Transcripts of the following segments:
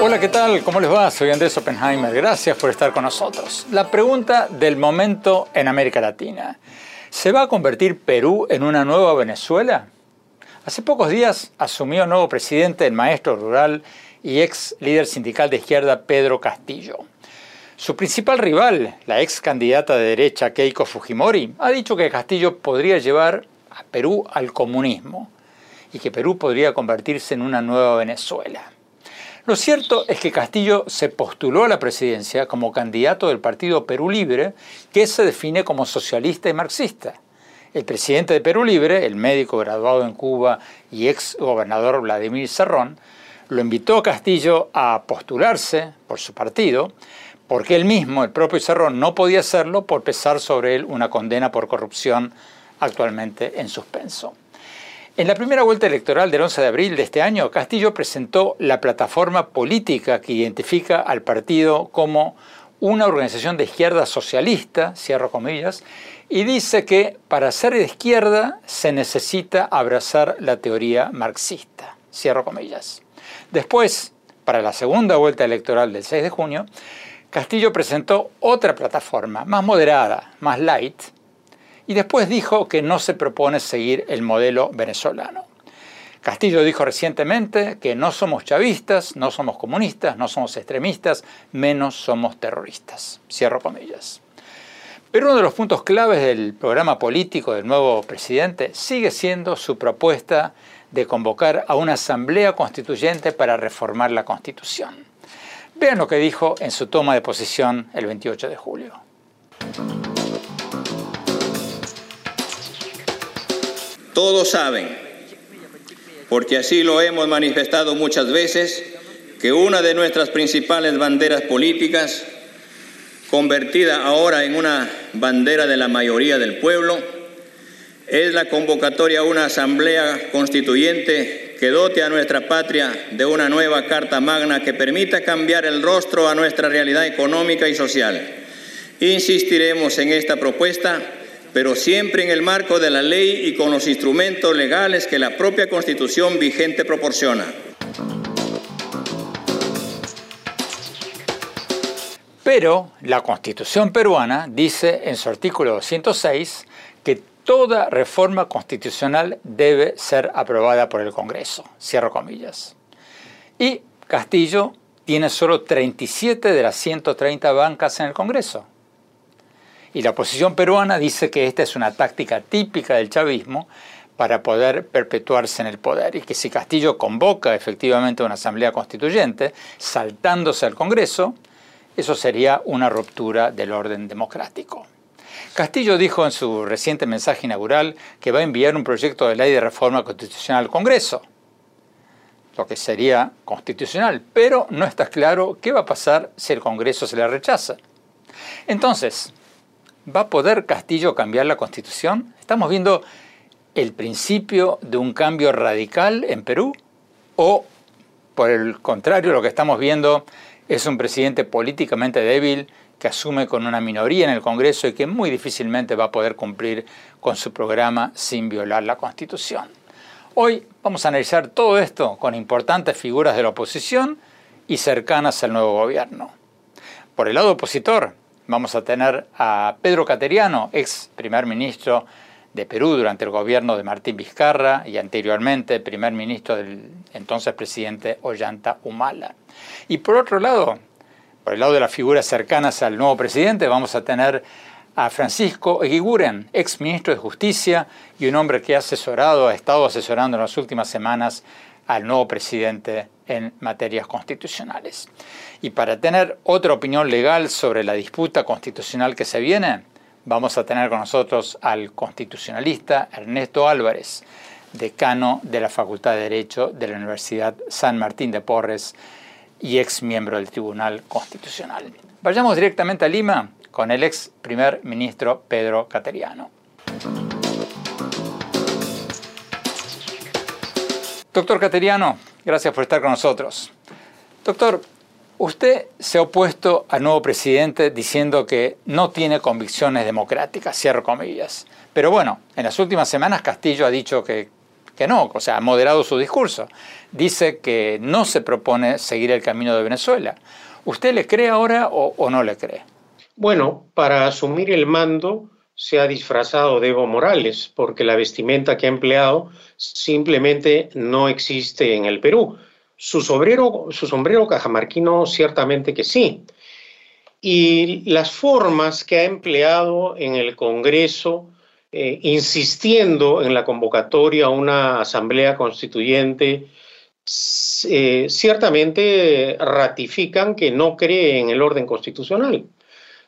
Hola, ¿qué tal? ¿Cómo les va? Soy Andrés Oppenheimer. Gracias por estar con nosotros. La pregunta del momento en América Latina. ¿Se va a convertir Perú en una nueva Venezuela? Hace pocos días asumió nuevo presidente el maestro rural y ex líder sindical de izquierda Pedro Castillo. Su principal rival, la ex candidata de derecha Keiko Fujimori, ha dicho que Castillo podría llevar a Perú al comunismo y que Perú podría convertirse en una nueva Venezuela. Lo cierto es que Castillo se postuló a la presidencia como candidato del Partido Perú Libre, que se define como socialista y marxista. El presidente de Perú Libre, el médico graduado en Cuba y ex gobernador Vladimir Serrón, lo invitó a Castillo a postularse por su partido, porque él mismo, el propio Serrón, no podía hacerlo por pesar sobre él una condena por corrupción actualmente en suspenso. En la primera vuelta electoral del 11 de abril de este año, Castillo presentó la plataforma política que identifica al partido como una organización de izquierda socialista, cierro comillas, y dice que para ser de izquierda se necesita abrazar la teoría marxista, cierro comillas. Después, para la segunda vuelta electoral del 6 de junio, Castillo presentó otra plataforma, más moderada, más light, y después dijo que no se propone seguir el modelo venezolano. Castillo dijo recientemente que no somos chavistas, no somos comunistas, no somos extremistas, menos somos terroristas. Cierro comillas. Pero uno de los puntos claves del programa político del nuevo presidente sigue siendo su propuesta de convocar a una asamblea constituyente para reformar la constitución. Vean lo que dijo en su toma de posición el 28 de julio. Todos saben, porque así lo hemos manifestado muchas veces, que una de nuestras principales banderas políticas, convertida ahora en una bandera de la mayoría del pueblo, es la convocatoria a una asamblea constituyente que dote a nuestra patria de una nueva Carta Magna que permita cambiar el rostro a nuestra realidad económica y social. Insistiremos en esta propuesta pero siempre en el marco de la ley y con los instrumentos legales que la propia Constitución vigente proporciona. Pero la Constitución peruana dice en su artículo 206 que toda reforma constitucional debe ser aprobada por el Congreso. Cierro comillas. Y Castillo tiene solo 37 de las 130 bancas en el Congreso. Y la oposición peruana dice que esta es una táctica típica del chavismo para poder perpetuarse en el poder y que si Castillo convoca efectivamente una asamblea constituyente, saltándose al Congreso, eso sería una ruptura del orden democrático. Castillo dijo en su reciente mensaje inaugural que va a enviar un proyecto de ley de reforma constitucional al Congreso, lo que sería constitucional, pero no está claro qué va a pasar si el Congreso se le rechaza. Entonces, ¿Va a poder Castillo cambiar la constitución? ¿Estamos viendo el principio de un cambio radical en Perú? ¿O, por el contrario, lo que estamos viendo es un presidente políticamente débil que asume con una minoría en el Congreso y que muy difícilmente va a poder cumplir con su programa sin violar la Constitución? Hoy vamos a analizar todo esto con importantes figuras de la oposición y cercanas al nuevo gobierno. Por el lado opositor, vamos a tener a Pedro Cateriano, ex primer ministro de Perú durante el gobierno de Martín Vizcarra y anteriormente primer ministro del entonces presidente Ollanta Humala. Y por otro lado, por el lado de las figuras cercanas al nuevo presidente, vamos a tener a Francisco Eguiguren, ex ministro de Justicia y un hombre que ha asesorado, ha estado asesorando en las últimas semanas al nuevo presidente en materias constitucionales. Y para tener otra opinión legal sobre la disputa constitucional que se viene, Vamos a tener con nosotros al constitucionalista Ernesto Álvarez, decano de la Facultad de Derecho de la Universidad San Martín de Porres y ex miembro del Tribunal Constitucional. Vayamos directamente a Lima con el ex primer ministro Pedro Cateriano. Doctor Cateriano, gracias por estar con nosotros. Doctor, usted se ha opuesto al nuevo presidente diciendo que no tiene convicciones democráticas, cierro comillas. Pero bueno, en las últimas semanas Castillo ha dicho que, que no, o sea, ha moderado su discurso. Dice que no se propone seguir el camino de Venezuela. ¿Usted le cree ahora o, no le cree? Bueno, para asumir el mando se ha disfrazado de Evo Morales, porque la vestimenta que ha empleado simplemente no existe en el Perú. Su sombrero cajamarquino ciertamente que sí. Y las formas que ha empleado en el Congreso, eh, insistiendo en la convocatoria a una asamblea constituyente, eh, ciertamente ratifican que no cree en el orden constitucional.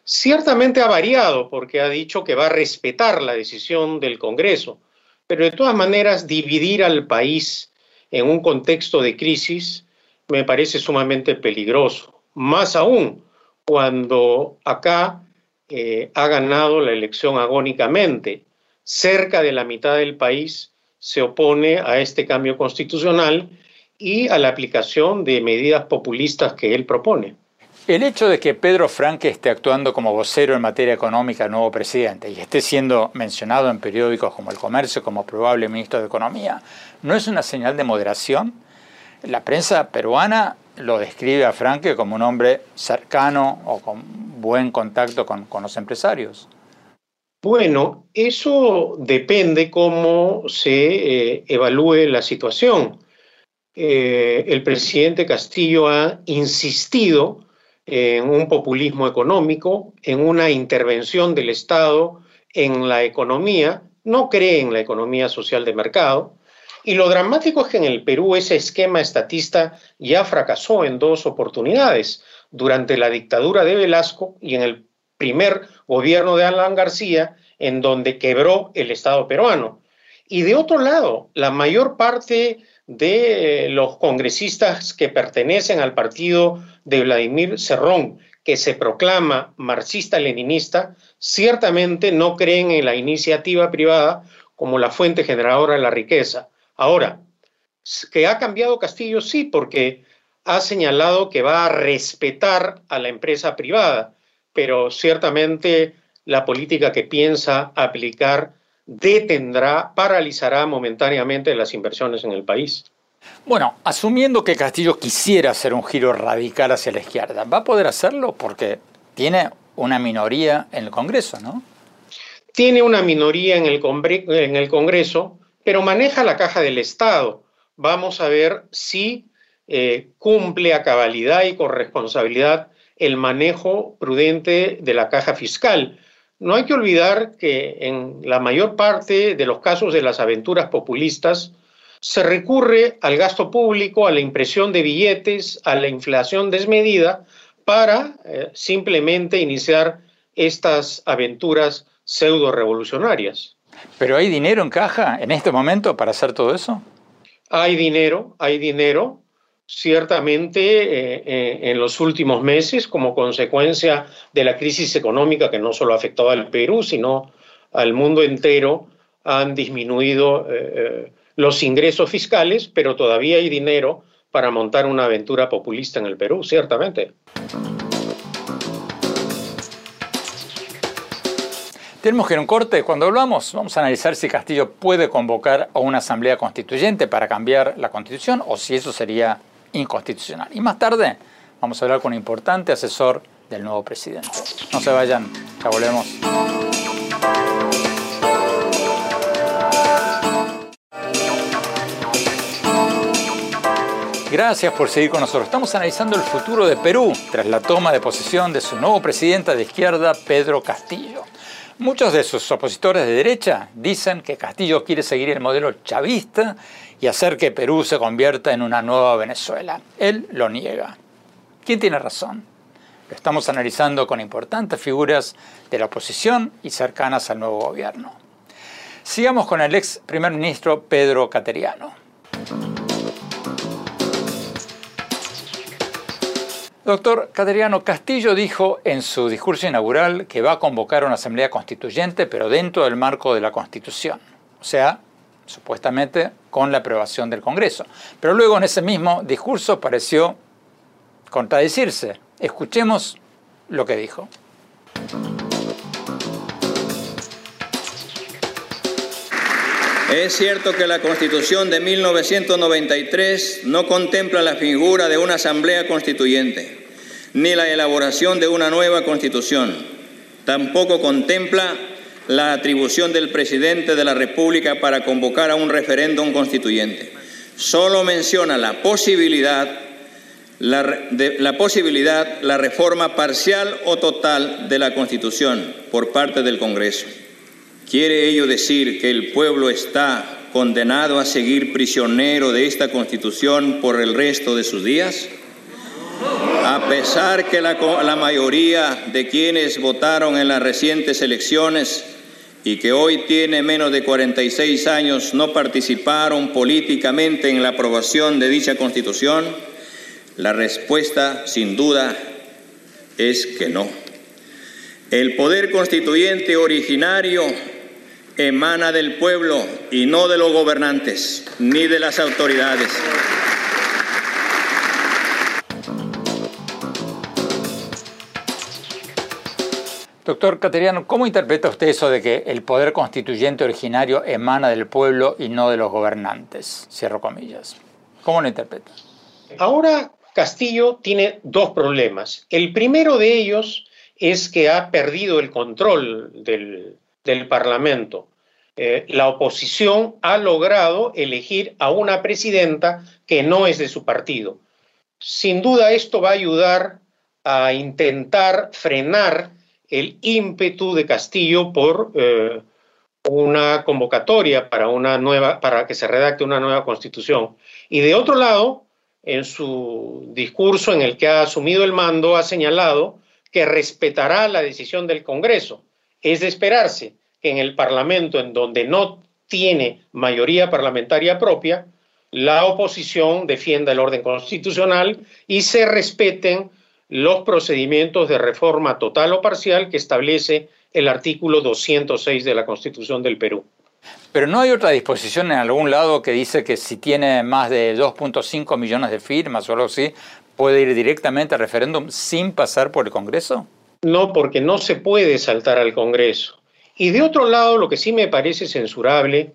Ciertamente ha variado porque ha dicho que va a respetar la decisión del Congreso, pero de todas maneras dividir al país en un contexto de crisis me parece sumamente peligroso. Más aún cuando acá eh, ha ganado la elección agónicamente. Cerca de la mitad del país se opone a este cambio constitucional y a la aplicación de medidas populistas que él propone. El hecho de que Pedro Franque esté actuando como vocero en materia económica nuevo presidente y esté siendo mencionado en periódicos como El Comercio como probable ministro de Economía, ¿no es una señal de moderación? La prensa peruana lo describe a Franque como un hombre cercano o con buen contacto con, con los empresarios. Bueno, eso depende cómo se eh, evalúe la situación. Eh, el presidente Castillo ha insistido en un populismo económico, en una intervención del Estado en la economía, no cree en la economía social de mercado. Y lo dramático es que en el Perú ese esquema estatista ya fracasó en dos oportunidades, durante la dictadura de Velasco y en el primer gobierno de Alan García, en donde quebró el Estado peruano. Y de otro lado, la mayor parte de los congresistas que pertenecen al partido de Vladimir Cerrón, que se proclama marxista-leninista, ciertamente no creen en la iniciativa privada como la fuente generadora de la riqueza. Ahora, que ha cambiado Castillo, sí, porque ha señalado que va a respetar a la empresa privada, pero ciertamente la política que piensa aplicar detendrá, paralizará momentáneamente las inversiones en el país. Bueno, asumiendo que Castillo quisiera hacer un giro radical hacia la izquierda, ¿va a poder hacerlo? Porque tiene una minoría en el Congreso, ¿no? Tiene una minoría en el, en el Congreso, pero maneja la caja del Estado. Vamos a ver si eh, cumple a cabalidad y con responsabilidad el manejo prudente de la caja fiscal. No hay que olvidar que en la mayor parte de los casos de las aventuras populistas, se recurre al gasto público, a la impresión de billetes, a la inflación desmedida para eh, simplemente iniciar estas aventuras pseudo revolucionarias. ¿Pero hay dinero en caja en este momento para hacer todo eso? Hay dinero, hay dinero, ciertamente eh, eh, en los últimos meses como consecuencia de la crisis económica que no solo ha afectado al Perú, sino al mundo entero, han disminuido los ingresos fiscales, pero todavía hay dinero para montar una aventura populista en el Perú, ciertamente. Tenemos que ir a un corte. Cuando hablamos, vamos a analizar si Castillo puede convocar a una asamblea constituyente para cambiar la constitución o si eso sería inconstitucional. Y más tarde vamos a hablar con un importante asesor del nuevo presidente. No se vayan, ya volvemos. Gracias por seguir con nosotros. Estamos analizando el futuro de Perú tras la toma de posesión de su nuevo presidente de izquierda, Pedro Castillo. Muchos de sus opositores de derecha dicen que Castillo quiere seguir el modelo chavista y hacer que Perú se convierta en una nueva Venezuela. Él lo niega. ¿Quién tiene razón? Lo estamos analizando con importantes figuras de la oposición y cercanas al nuevo gobierno. Sigamos con el ex primer ministro Pedro Cateriano. Doctor Cateriano Castillo dijo en su discurso inaugural que va a convocar una asamblea constituyente, pero dentro del marco de la Constitución, o sea, supuestamente con la aprobación del Congreso. Pero luego en ese mismo discurso pareció contradecirse. Escuchemos lo que dijo. Es cierto que la Constitución de 1993 no contempla la figura de una asamblea constituyente, ni la elaboración de una nueva Constitución. Tampoco contempla la atribución del presidente de la República para convocar a un referéndum constituyente. Solo menciona la posibilidad la, la, posibilidad, la reforma parcial o total de la Constitución por parte del Congreso. ¿Quiere ello decir que el pueblo está condenado a seguir prisionero de esta constitución por el resto de sus días? A pesar que la, la, mayoría de quienes votaron en las recientes elecciones y que hoy tiene menos de 46 años no participaron políticamente en la aprobación de dicha constitución, la respuesta sin duda es que no. El poder constituyente originario emana del pueblo y no de los gobernantes ni de las autoridades. Doctor Cateriano, ¿cómo interpreta usted eso de que el poder constituyente originario emana del pueblo y no de los gobernantes? Cierro comillas. ¿Cómo lo interpreta? Ahora Castillo tiene dos problemas. El primero de ellos es que ha perdido el control del, del Parlamento. Eh, la oposición ha logrado elegir a una presidenta que no es de su partido. Sin duda esto va a ayudar a intentar frenar el ímpetu de Castillo por eh, una convocatoria para una nueva, para que se redacte una nueva constitución. Y de otro lado, en su discurso en el que ha asumido el mando, ha señalado que respetará la decisión del Congreso. Es de esperarse que en el Parlamento, en donde no tiene mayoría parlamentaria propia, la oposición defienda el orden constitucional y se respeten los procedimientos de reforma total o parcial que establece el artículo 206 de la Constitución del Perú. Pero no hay otra disposición en algún lado que dice que si tiene más de 2.5 millones de firmas o algo así, puede ir directamente al referéndum sin pasar por el Congreso? No, porque no se puede saltar al Congreso. Y de otro lado, lo que sí me parece censurable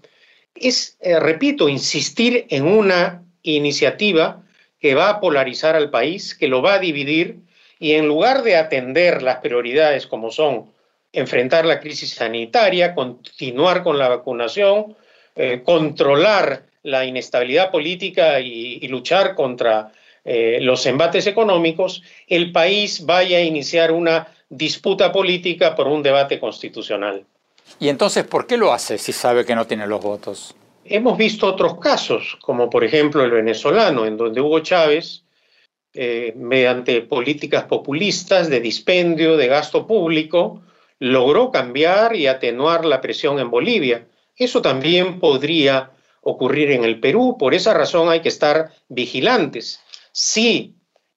es, eh, repito, insistir en una iniciativa que va a polarizar al país, que lo va a dividir, y en lugar de atender las prioridades como son enfrentar la crisis sanitaria, continuar con la vacunación, eh, controlar la inestabilidad política y, luchar contra eh, los embates económicos, el país vaya a iniciar una disputa política por un debate constitucional. ¿Y entonces por qué lo hace si sabe que no tiene los votos? Hemos visto otros casos, como por ejemplo el venezolano, en donde Hugo Chávez, eh, mediante políticas populistas de dispendio, de gasto público, logró cambiar y atenuar la presión en Bolivia. Eso también podría ocurrir en el Perú, por esa razón hay que estar vigilantes. Si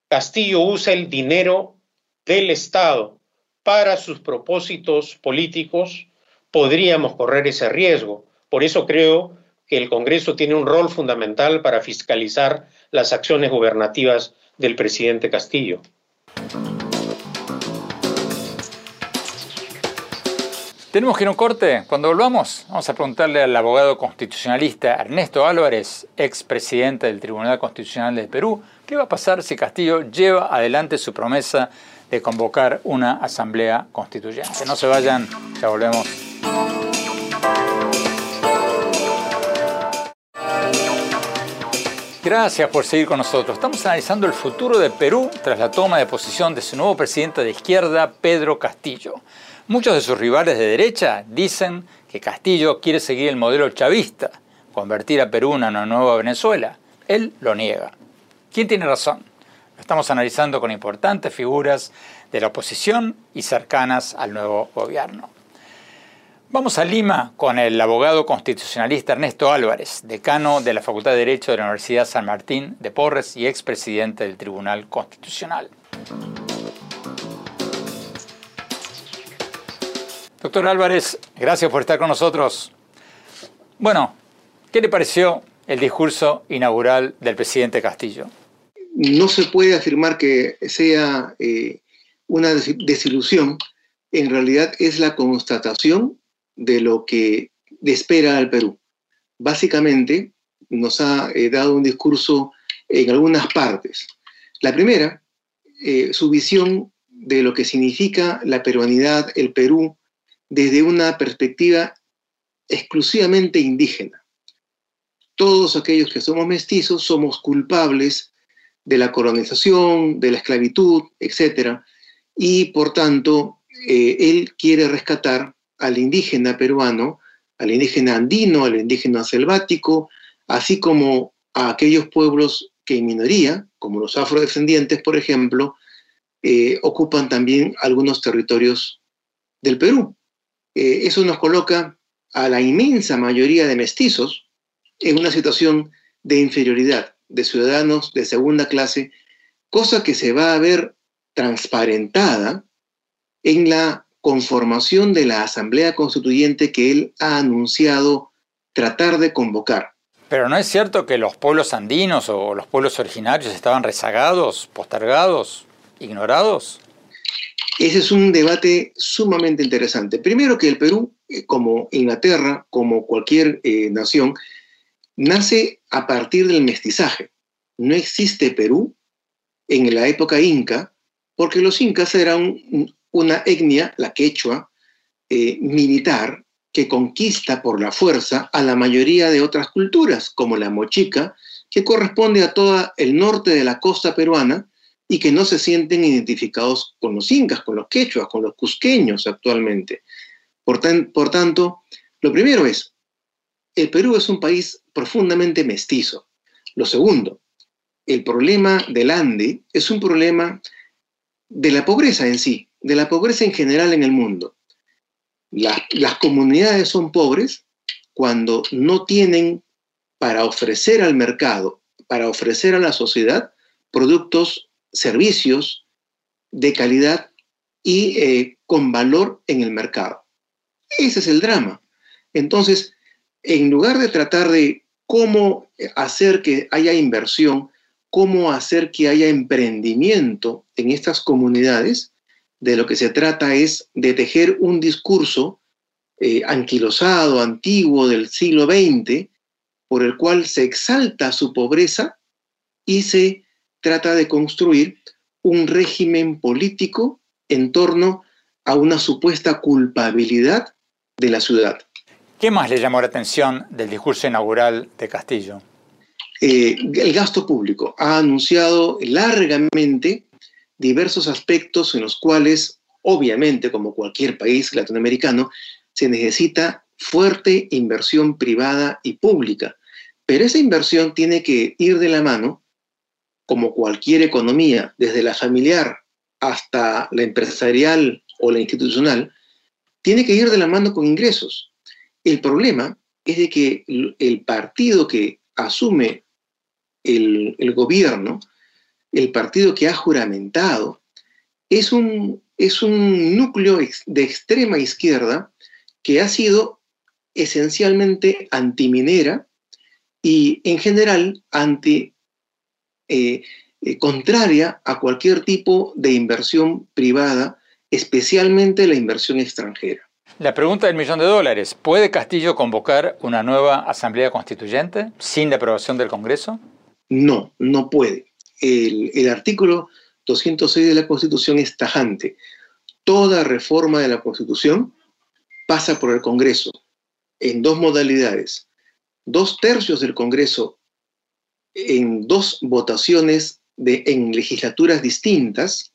Castillo usa el dinero del Estado para sus propósitos políticos, podríamos correr ese riesgo. Por eso creo que el Congreso tiene un rol fundamental para fiscalizar las acciones gubernativas del presidente Castillo. Tenemos que ir a un corte. Cuando volvamos, vamos a preguntarle al abogado constitucionalista Ernesto Álvarez, expresidente del Tribunal Constitucional de Perú, qué va a pasar si Castillo lleva adelante su promesa de convocar una asamblea constituyente. No se vayan, ya volvemos. Gracias por seguir con nosotros. Estamos analizando el futuro de Perú tras la toma de posición de su nuevo presidente de izquierda, Pedro Castillo. Muchos de sus rivales de derecha dicen que Castillo quiere seguir el modelo chavista, convertir a Perú en una nueva Venezuela. Él lo niega. ¿Quién tiene razón? Estamos analizando con importantes figuras de la oposición y cercanas al nuevo gobierno. Vamos a Lima con el abogado constitucionalista Ernesto Álvarez, decano de la Facultad de Derecho de la Universidad San Martín de Porres y expresidente del Tribunal Constitucional. Doctor Álvarez, gracias por estar con nosotros. Bueno, ¿qué le pareció el discurso inaugural del presidente Castillo? No se puede afirmar que sea eh, una desilusión, en realidad es la constatación de lo que espera al Perú. Básicamente nos ha eh, dado un discurso en algunas partes. La primera, eh, su visión de lo que significa la peruanidad, el Perú, desde una perspectiva exclusivamente indígena. Todos aquellos que somos mestizos somos culpables de la colonización, de la esclavitud, etc. Y por tanto, eh, él quiere rescatar al indígena peruano, al indígena andino, al indígena selvático, así como a aquellos pueblos que en minoría, como los afrodescendientes, por ejemplo, eh, ocupan también algunos territorios del Perú. Eh, eso nos coloca a la inmensa mayoría de mestizos en una situación de inferioridad, de ciudadanos de segunda clase, cosa que se va a ver transparentada en la conformación de la Asamblea Constituyente que él ha anunciado tratar de convocar. Pero no es cierto que los pueblos andinos o los pueblos originarios estaban rezagados, postergados, ignorados. Ese es un debate sumamente interesante. Primero que el Perú, eh, como Inglaterra, como cualquier eh, nación, nace a partir del mestizaje. No existe Perú en la época inca, porque los incas eran una etnia, la quechua, eh, militar, que conquista por la fuerza a la mayoría de otras culturas, como la mochica, que corresponde a todo el norte de la costa peruana y que no se sienten identificados con los incas, con los quechuas, con los cusqueños actualmente. Por, por tanto, lo primero es, el Perú es un país profundamente mestizo. Lo segundo, el problema del Ande es un problema de la pobreza en sí de la pobreza en general en el mundo. las comunidades son pobres cuando no tienen para ofrecer al mercado, para ofrecer a la sociedad productos, servicios de calidad y eh, con valor en el mercado. Ese es el drama. Entonces, en lugar de tratar de cómo hacer que haya inversión, cómo hacer que haya emprendimiento en estas comunidades, de lo que se trata es de tejer un discurso eh, anquilosado, antiguo del siglo XX, por el cual se exalta su pobreza y se trata de construir un régimen político en torno a una supuesta culpabilidad de la ciudad. ¿Qué más le llamó la atención del discurso inaugural de Castillo? Eh, el gasto público. Ha anunciado largamente diversos aspectos en los cuales, obviamente, como cualquier país latinoamericano, se necesita fuerte inversión privada y pública. Pero esa inversión tiene que ir de la mano, como cualquier economía, desde la familiar hasta la empresarial o la institucional, tiene que ir de la mano con ingresos. El problema es de que el partido que asume el, el gobierno el partido que ha juramentado, es un, es un núcleo de extrema izquierda que ha sido esencialmente antiminera y en general anti, eh, eh, contraria a cualquier tipo de inversión privada, especialmente la inversión extranjera. La pregunta del millón de dólares, ¿puede Castillo convocar una nueva asamblea constituyente sin la aprobación del Congreso? No, no puede el, artículo 206 de la Constitución es tajante. Toda reforma de la Constitución pasa por el Congreso en dos modalidades. Dos tercios del Congreso en dos votaciones en legislaturas distintas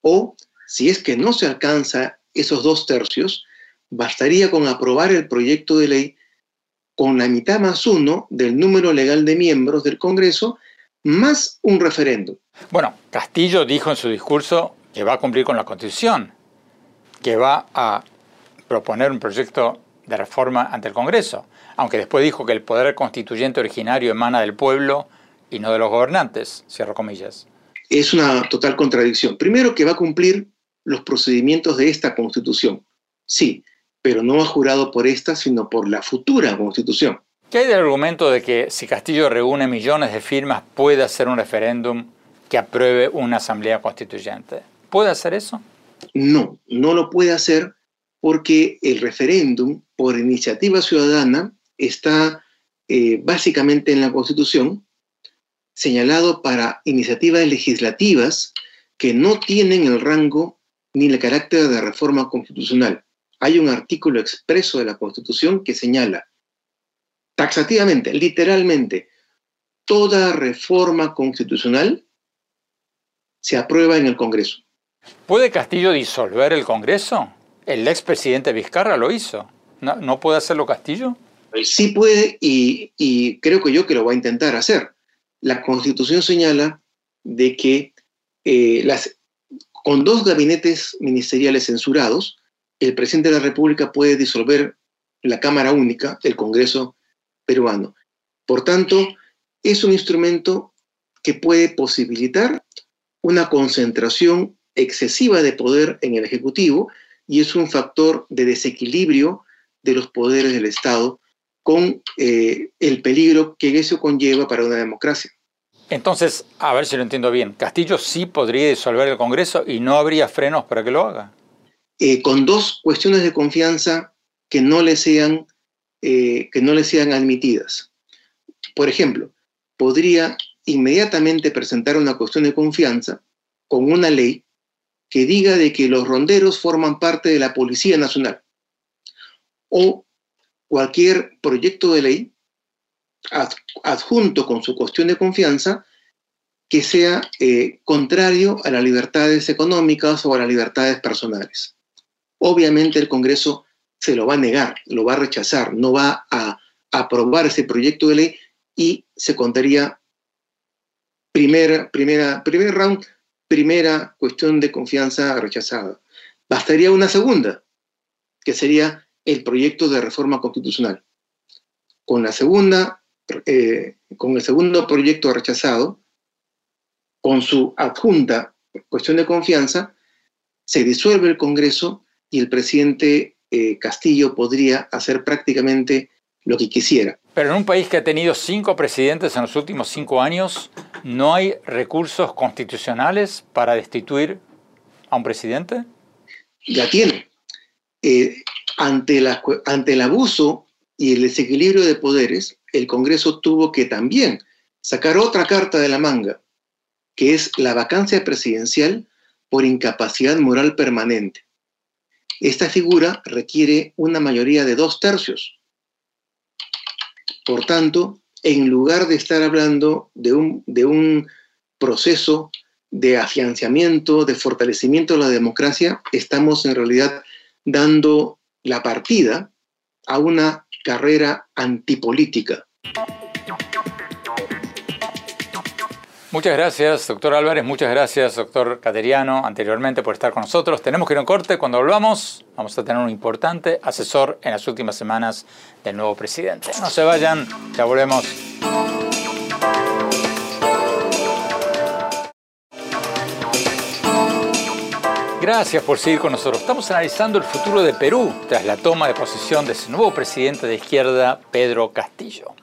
o, si es que no se alcanza esos dos tercios, bastaría con aprobar el proyecto de ley con la mitad más uno del número legal de miembros del Congreso más un referéndum. Bueno, Castillo dijo en su discurso que va a cumplir con la Constitución, que va a proponer un proyecto de reforma ante el Congreso, aunque después dijo que el poder constituyente originario emana del pueblo y no de los gobernantes, cierro comillas. Es una total contradicción. Primero que va a cumplir los procedimientos de esta Constitución, sí, pero no ha jurado por esta, sino por la futura Constitución. ¿Qué hay del argumento de que si Castillo reúne millones de firmas puede hacer un referéndum que apruebe una asamblea constituyente? ¿Puede hacer eso? No, no lo puede hacer porque el referéndum por iniciativa ciudadana está eh, básicamente en la Constitución señalado para iniciativas legislativas que no tienen el rango ni el carácter de reforma constitucional. Hay un artículo expreso de la Constitución que señala taxativamente, literalmente, toda reforma constitucional se aprueba en el Congreso. ¿Puede Castillo disolver el Congreso? El expresidente Vizcarra lo hizo. ¿No, puede hacerlo Castillo? Sí puede y, creo que yo que lo va a intentar hacer. La Constitución señala de que eh, las, con dos gabinetes ministeriales censurados, el presidente de la República puede disolver la Cámara Única, el Congreso peruano. Por tanto, es un instrumento que puede posibilitar una concentración excesiva de poder en el Ejecutivo y es un factor de desequilibrio de los poderes del Estado con eh, el peligro que eso conlleva para una democracia. Entonces, a ver si lo entiendo bien, Castillo sí podría disolver el Congreso y no habría frenos para que lo haga. Eh, con dos cuestiones de confianza que no le sean eh, que no le sean admitidas. Por ejemplo, podría inmediatamente presentar una cuestión de confianza con una ley que diga de que los ronderos forman parte de la Policía Nacional o cualquier proyecto de ley adjunto con su cuestión de confianza que sea eh, contrario a las libertades económicas o a las libertades personales. Obviamente el Congreso se lo va a negar, lo va a rechazar, no va a aprobar ese proyecto de ley y se contaría primera, primera, primer round, primera cuestión de confianza rechazada. Bastaría una segunda, que sería el proyecto de reforma constitucional. Con la segunda, eh, con el segundo proyecto rechazado, con su adjunta cuestión de confianza, se disuelve el Congreso y el presidente eh, Castillo podría hacer prácticamente lo que quisiera. Pero en un país que ha tenido cinco presidentes en los últimos cinco años, ¿no hay recursos constitucionales para destituir a un presidente? Ya tiene. Eh, ante, ante el abuso y el desequilibrio de poderes, el Congreso tuvo que también sacar otra carta de la manga, que es la vacancia presidencial por incapacidad moral permanente. Esta figura requiere una mayoría de dos tercios. Por tanto, en lugar de estar hablando de un, de un proceso de afianzamiento, de fortalecimiento de la democracia, estamos en realidad dando la partida a una carrera antipolítica. Muchas gracias, doctor Álvarez. Muchas gracias, doctor Cateriano, anteriormente por estar con nosotros. Tenemos que ir a un corte. Cuando volvamos, vamos a tener un importante asesor en las últimas semanas del nuevo presidente. No se vayan, ya volvemos. Gracias por seguir con nosotros. Estamos analizando el futuro de Perú tras la toma de posesión de su nuevo presidente de izquierda, Pedro Castillo.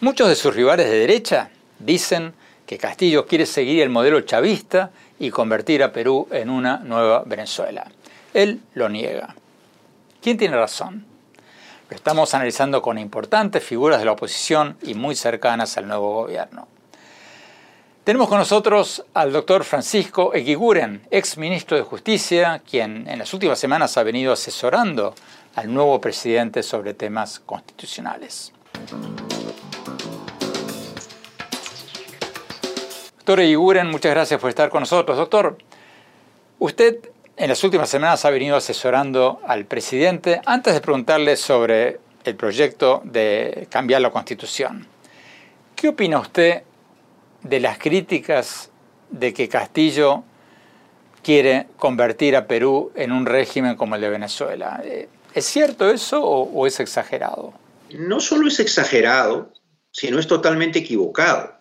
Muchos de sus rivales de derecha dicen que Castillo quiere seguir el modelo chavista y convertir a Perú en una nueva Venezuela. Él lo niega. ¿Quién tiene razón? Lo estamos analizando con importantes figuras de la oposición y muy cercanas al nuevo gobierno. Tenemos con nosotros al doctor Francisco Eguiguren, ex ministro de Justicia, quien en las últimas semanas ha venido asesorando al nuevo presidente sobre temas constitucionales. Doctor Iguren, muchas gracias por estar con nosotros. Doctor, usted en las últimas semanas ha venido asesorando al presidente antes de preguntarle sobre el proyecto de cambiar la constitución. ¿Qué opina usted de las críticas de que Castillo quiere convertir a Perú en un régimen como el de Venezuela. Eh, ¿Es cierto eso o, es exagerado? No solo es exagerado, sino es totalmente equivocado.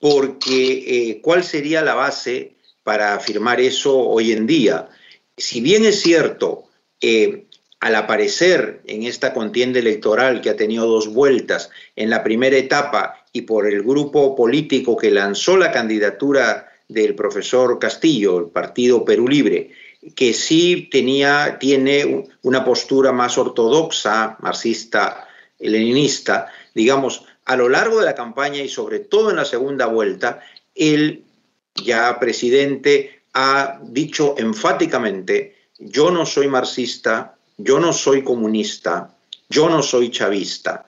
Porque eh, ¿cuál sería la base para afirmar eso hoy en día? Si bien es cierto, eh, al aparecer en esta contienda electoral que ha tenido dos vueltas, en la primera etapa y por el grupo político que lanzó la candidatura del profesor Castillo, el Partido Perú Libre, que sí tenía, tiene una postura más ortodoxa, marxista, leninista, digamos, a lo largo de la campaña y sobre todo en la segunda vuelta, el ya presidente ha dicho enfáticamente, yo no soy marxista, yo no soy comunista, yo no soy chavista.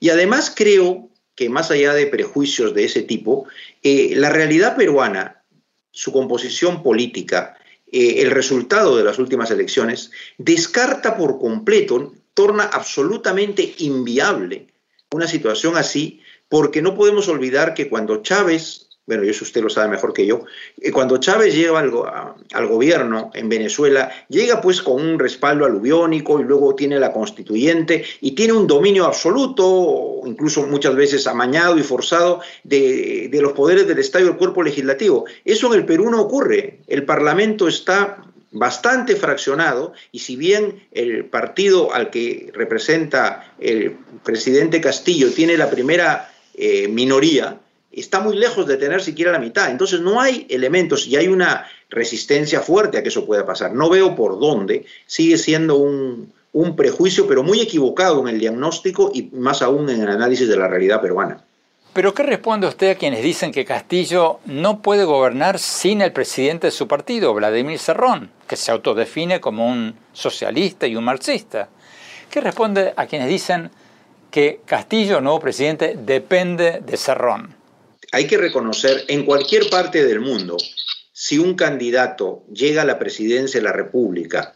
Y además creo que más allá de prejuicios de ese tipo, eh, la realidad peruana, su composición política, eh, el resultado de las últimas elecciones, descarta por completo, torna absolutamente inviable una situación así, porque no podemos olvidar que cuando Chávez bueno, usted lo sabe mejor que yo, eh, cuando Chávez llega al, gobierno en Venezuela, llega pues con un respaldo aluviónico y luego tiene la constituyente y tiene un dominio absoluto, incluso muchas veces amañado y forzado, de, de los poderes del Estado y del cuerpo legislativo. Eso en el Perú no ocurre. El Parlamento está bastante fraccionado y si bien el partido al que representa el presidente Castillo tiene la primera eh, minoría, está muy lejos de tener siquiera la mitad. Entonces no hay elementos y hay una resistencia fuerte a que eso pueda pasar. No veo por dónde. Sigue siendo un, un prejuicio, pero muy equivocado en el diagnóstico y más aún en el análisis de la realidad peruana. Pero ¿qué responde usted a quienes dicen que Castillo no puede gobernar sin el presidente de su partido, Vladimir Serrón, que se autodefine como un socialista y un marxista? ¿Qué responde a quienes dicen que Castillo, nuevo presidente, depende de Serrón? hay que reconocer en cualquier parte del mundo, si un candidato llega a la presidencia de la República,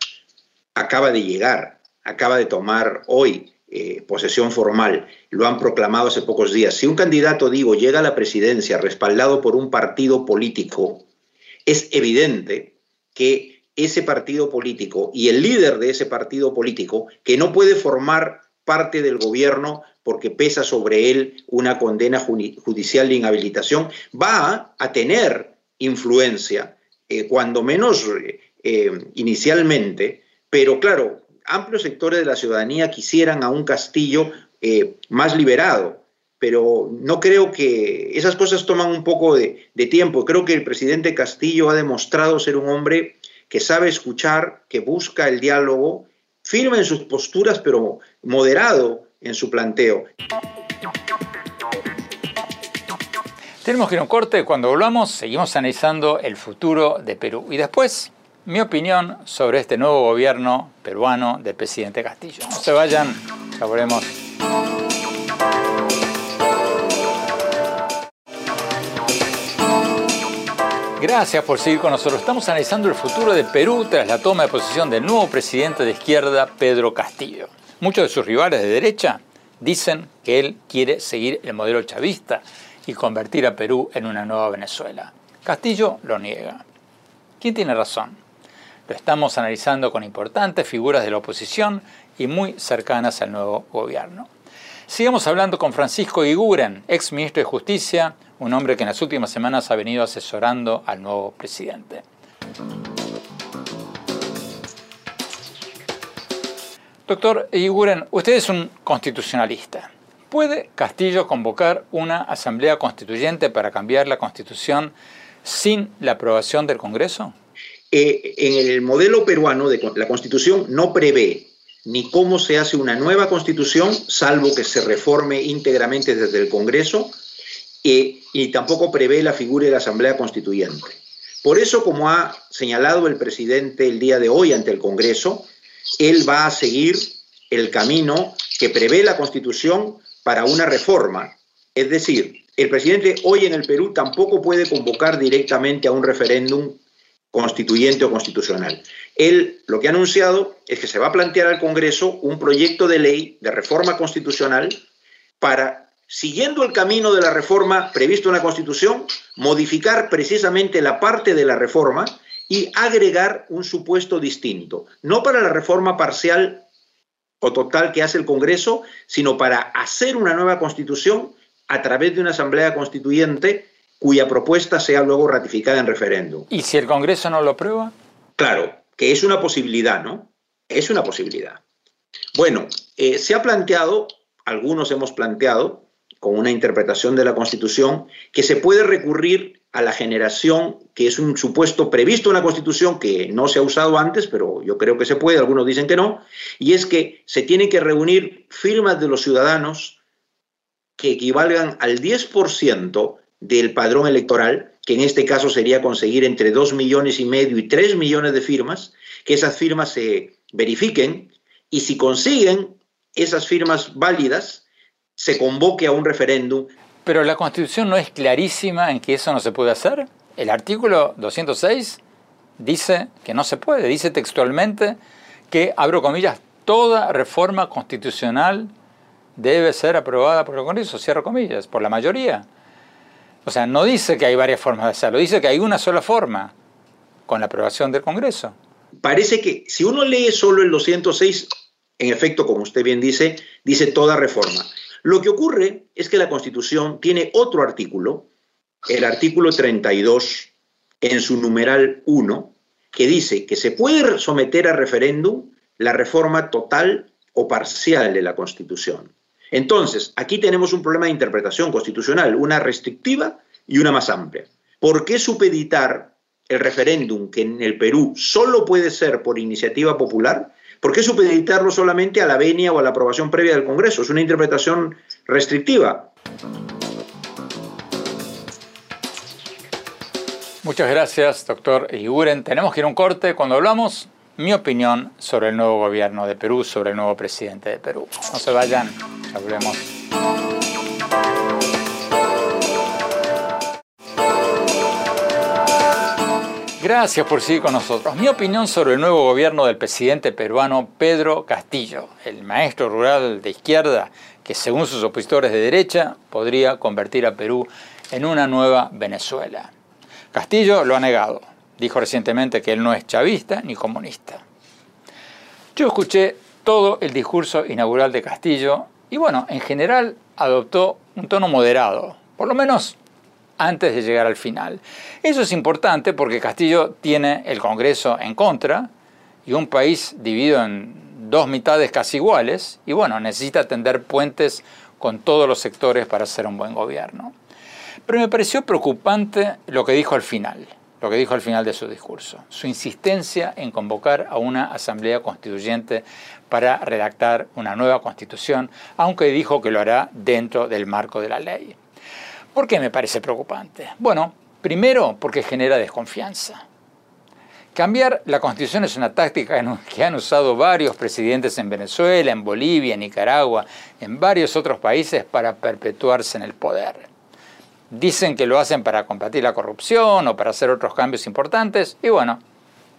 acaba de llegar, acaba de tomar hoy eh, posesión formal, lo han proclamado hace pocos días, si un candidato, digo, llega a la presidencia respaldado por un partido político, es evidente que ese partido político y el líder de ese partido político, que no puede formar parte del gobierno porque pesa sobre él una condena judicial de inhabilitación, va a tener influencia, eh, cuando menos eh, inicialmente, pero claro, amplios sectores de la ciudadanía quisieran a un Castillo eh, más liberado, pero no creo que esas cosas toman un poco de, de tiempo. Creo que el presidente Castillo ha demostrado ser un hombre que sabe escuchar, que busca el diálogo, firme en sus posturas, pero moderado en su planteo. Tenemos que ir a un corte. Cuando volvamos, seguimos analizando el futuro de Perú. Y después, mi opinión sobre este nuevo gobierno peruano del presidente Castillo. No se vayan, ya volvemos. Gracias por seguir con nosotros. Estamos analizando el futuro de Perú tras la toma de posición del nuevo presidente de izquierda, Pedro Castillo. Muchos de sus rivales de derecha dicen que él quiere seguir el modelo chavista y convertir a Perú en una nueva Venezuela. Castillo lo niega. ¿Quién tiene razón? Lo estamos analizando con importantes figuras de la oposición y muy cercanas al nuevo gobierno. Sigamos hablando con Francisco Iguren, ex ministro de Justicia, un hombre que en las últimas semanas ha venido asesorando al nuevo presidente. Doctor Iguren, usted es un constitucionalista. ¿Puede Castillo convocar una asamblea constituyente para cambiar la constitución sin la aprobación del Congreso? Eh, en el modelo peruano, de, la constitución no prevé ni cómo se hace una nueva constitución, salvo que se reforme íntegramente desde el Congreso, eh, y tampoco prevé la figura de la Asamblea Constituyente. Por eso, como ha señalado el presidente el día de hoy ante el Congreso, él va a seguir el camino que prevé la Constitución para una reforma. Es decir, el presidente hoy en el Perú tampoco puede convocar directamente a un referéndum constituyente o constitucional. Él lo que ha anunciado es que se va a plantear al Congreso un proyecto de ley de reforma constitucional para siguiendo el camino de la reforma previsto en la Constitución, modificar precisamente la parte de la reforma y agregar un supuesto distinto, no para la reforma parcial o total que hace el Congreso, sino para hacer una nueva Constitución a través de una Asamblea Constituyente cuya propuesta sea luego ratificada en referéndum. ¿Y si el Congreso no lo aprueba? Claro, que es una posibilidad, ¿no? Es una posibilidad. Bueno, eh, se ha planteado, algunos hemos planteado, con una interpretación de la Constitución, que se puede recurrir a la generación, que es un supuesto previsto en la Constitución que no se ha usado antes, pero yo creo que se puede, algunos dicen que no, y es que se tienen que reunir firmas de los ciudadanos que equivalgan al 10% del padrón electoral, que en este caso sería conseguir entre 2 millones y medio y 3 millones de firmas, que esas firmas se verifiquen y si consiguen esas firmas válidas, se convoque a un referéndum. Pero la Constitución no es clarísima en que eso no se puede hacer. El artículo 206 dice que no se puede, dice textualmente que, abro comillas, toda reforma constitucional debe ser aprobada por el Congreso, cierro comillas, por la mayoría. O sea, no dice que hay varias formas de hacerlo, dice que hay una sola forma, con la aprobación del Congreso. Parece que si uno lee solo el 206, en efecto, como usted bien dice, dice toda reforma. Lo que ocurre es que la Constitución tiene otro artículo, el artículo 32, en su numeral 1, que dice que se puede someter a referéndum la reforma total o parcial de la Constitución. Entonces, aquí tenemos un problema de interpretación constitucional, una restrictiva y una más amplia. ¿Por qué supeditar el referéndum, que en el Perú solo puede ser por iniciativa popular? ¿Por qué supeditarlo solamente a la venia o a la aprobación previa del Congreso? Es una interpretación restrictiva. Muchas gracias, doctor Iguren. Tenemos que ir a un corte. Cuando hablamos, mi opinión sobre el nuevo gobierno de Perú, sobre el nuevo presidente de Perú. No se vayan. Hablemos. Gracias por seguir con nosotros. Mi opinión sobre el nuevo gobierno del presidente peruano Pedro Castillo, el maestro rural de izquierda que según sus opositores de derecha podría convertir a Perú en una nueva Venezuela. Castillo lo ha negado. Dijo recientemente que él no es chavista ni comunista. Yo escuché todo el discurso inaugural de Castillo y bueno, en general adoptó un tono moderado, por lo menos antes de llegar al final. Eso es importante porque Castillo tiene el Congreso en contra y un país dividido en dos mitades casi iguales y bueno, necesita tender puentes con todos los sectores para hacer un buen gobierno. Pero me pareció preocupante lo que dijo al final lo que dijo al final de su discurso, su insistencia en convocar a una asamblea constituyente para redactar una nueva constitución, aunque dijo que lo hará dentro del marco de la ley. ¿Por qué me parece preocupante? Bueno, primero porque genera desconfianza. Cambiar la constitución es una táctica que han usado varios presidentes en Venezuela, en Bolivia, en Nicaragua, en varios otros países para perpetuarse en el poder. Dicen que lo hacen para combatir la corrupción o para hacer otros cambios importantes y bueno,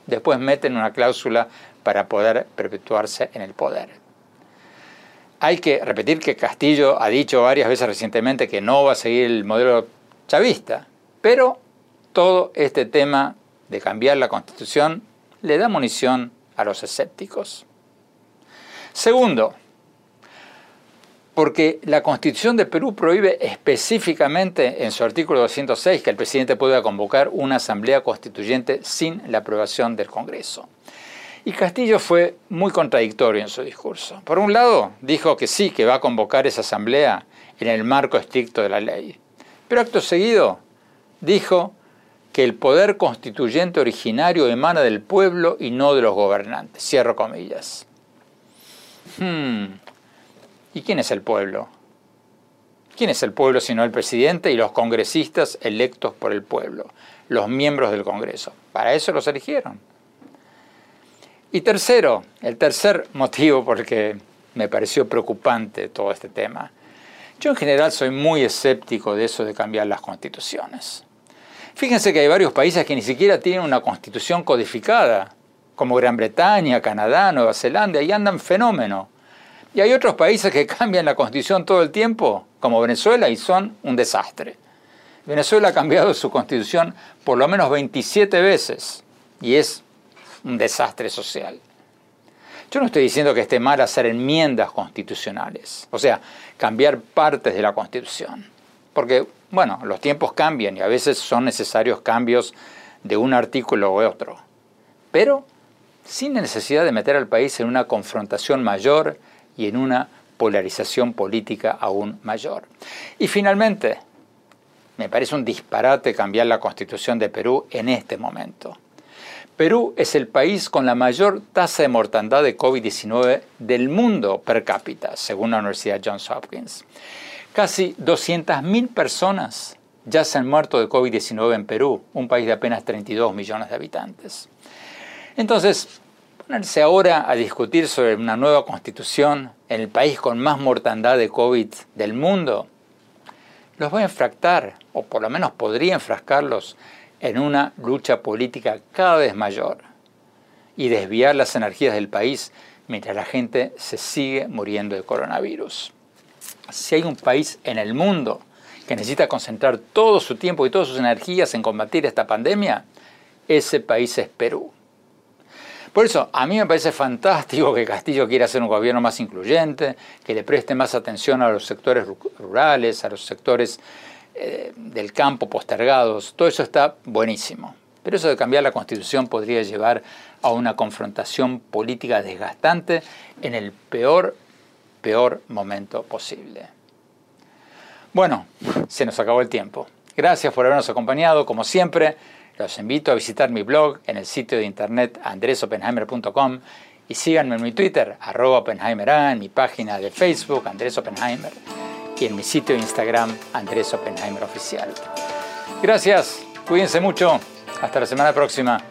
después meten una cláusula para poder perpetuarse en el poder. Hay que repetir que Castillo ha dicho varias veces recientemente que no va a seguir el modelo chavista, pero todo este tema de cambiar la constitución le da munición a los escépticos. Segundo, porque la Constitución de Perú prohíbe específicamente en su artículo 206 que el presidente pueda convocar una asamblea constituyente sin la aprobación del Congreso. Y Castillo fue muy contradictorio en su discurso. Por un lado, dijo que sí, que va a convocar esa asamblea en el marco estricto de la ley. Pero acto seguido, dijo que el poder constituyente originario emana del pueblo y no de los gobernantes. Cierro comillas. Hmm. ¿Y quién es el pueblo? ¿Quién es el pueblo sino el presidente y los congresistas electos por el pueblo, los miembros del Congreso? Para eso los eligieron. Y tercero, el tercer motivo por el que me pareció preocupante todo este tema. Yo en general soy muy escéptico de eso de cambiar las constituciones. Fíjense que hay varios países que ni siquiera tienen una constitución codificada, como Gran Bretaña, Canadá, Nueva Zelanda, y andan fenómeno. Y hay otros países que cambian la constitución todo el tiempo, como Venezuela y son un desastre. Venezuela ha cambiado su constitución por lo menos 27 veces y es un desastre social. Yo no estoy diciendo que esté mal hacer enmiendas constitucionales, o sea, cambiar partes de la constitución, porque, bueno, los tiempos cambian y a veces son necesarios cambios de un artículo u otro, pero sin necesidad de meter al país en una confrontación mayor y en una polarización política aún mayor. Y finalmente, me parece un disparate cambiar la constitución de Perú en este momento. Perú es el país con la mayor tasa de mortandad de COVID-19 del mundo per cápita, según la Universidad Johns Hopkins. Casi 200.000 personas ya se han muerto de COVID-19 en Perú, un país de apenas 32 millones de habitantes. Entonces, ponerse ahora a discutir sobre una nueva constitución en el país con más mortandad de COVID del mundo, los va a enfractar, o por lo menos podría enfrascarlos en una lucha política cada vez mayor y desviar las energías del país mientras la gente se sigue muriendo de coronavirus. Si hay un país en el mundo que necesita concentrar todo su tiempo y todas sus energías en combatir esta pandemia, ese país es Perú. Por eso, a mí me parece fantástico que Castillo quiera hacer un gobierno más incluyente, que le preste más atención a los sectores rurales, a los sectores eh, del campo postergados, todo eso está buenísimo. Pero eso de cambiar la constitución podría llevar a una confrontación política desgastante en el peor, peor momento posible. Bueno, se nos acabó el tiempo. Gracias por habernos acompañado. Como siempre, los invito a visitar mi blog en el sitio de internet andresopenheimer.com y síganme en mi Twitter, arroba en mi página de Facebook, Andrés Oppenheimer y en mi sitio de Instagram, Andrés Oppenheimer Oficial. Gracias, cuídense mucho, hasta la semana próxima.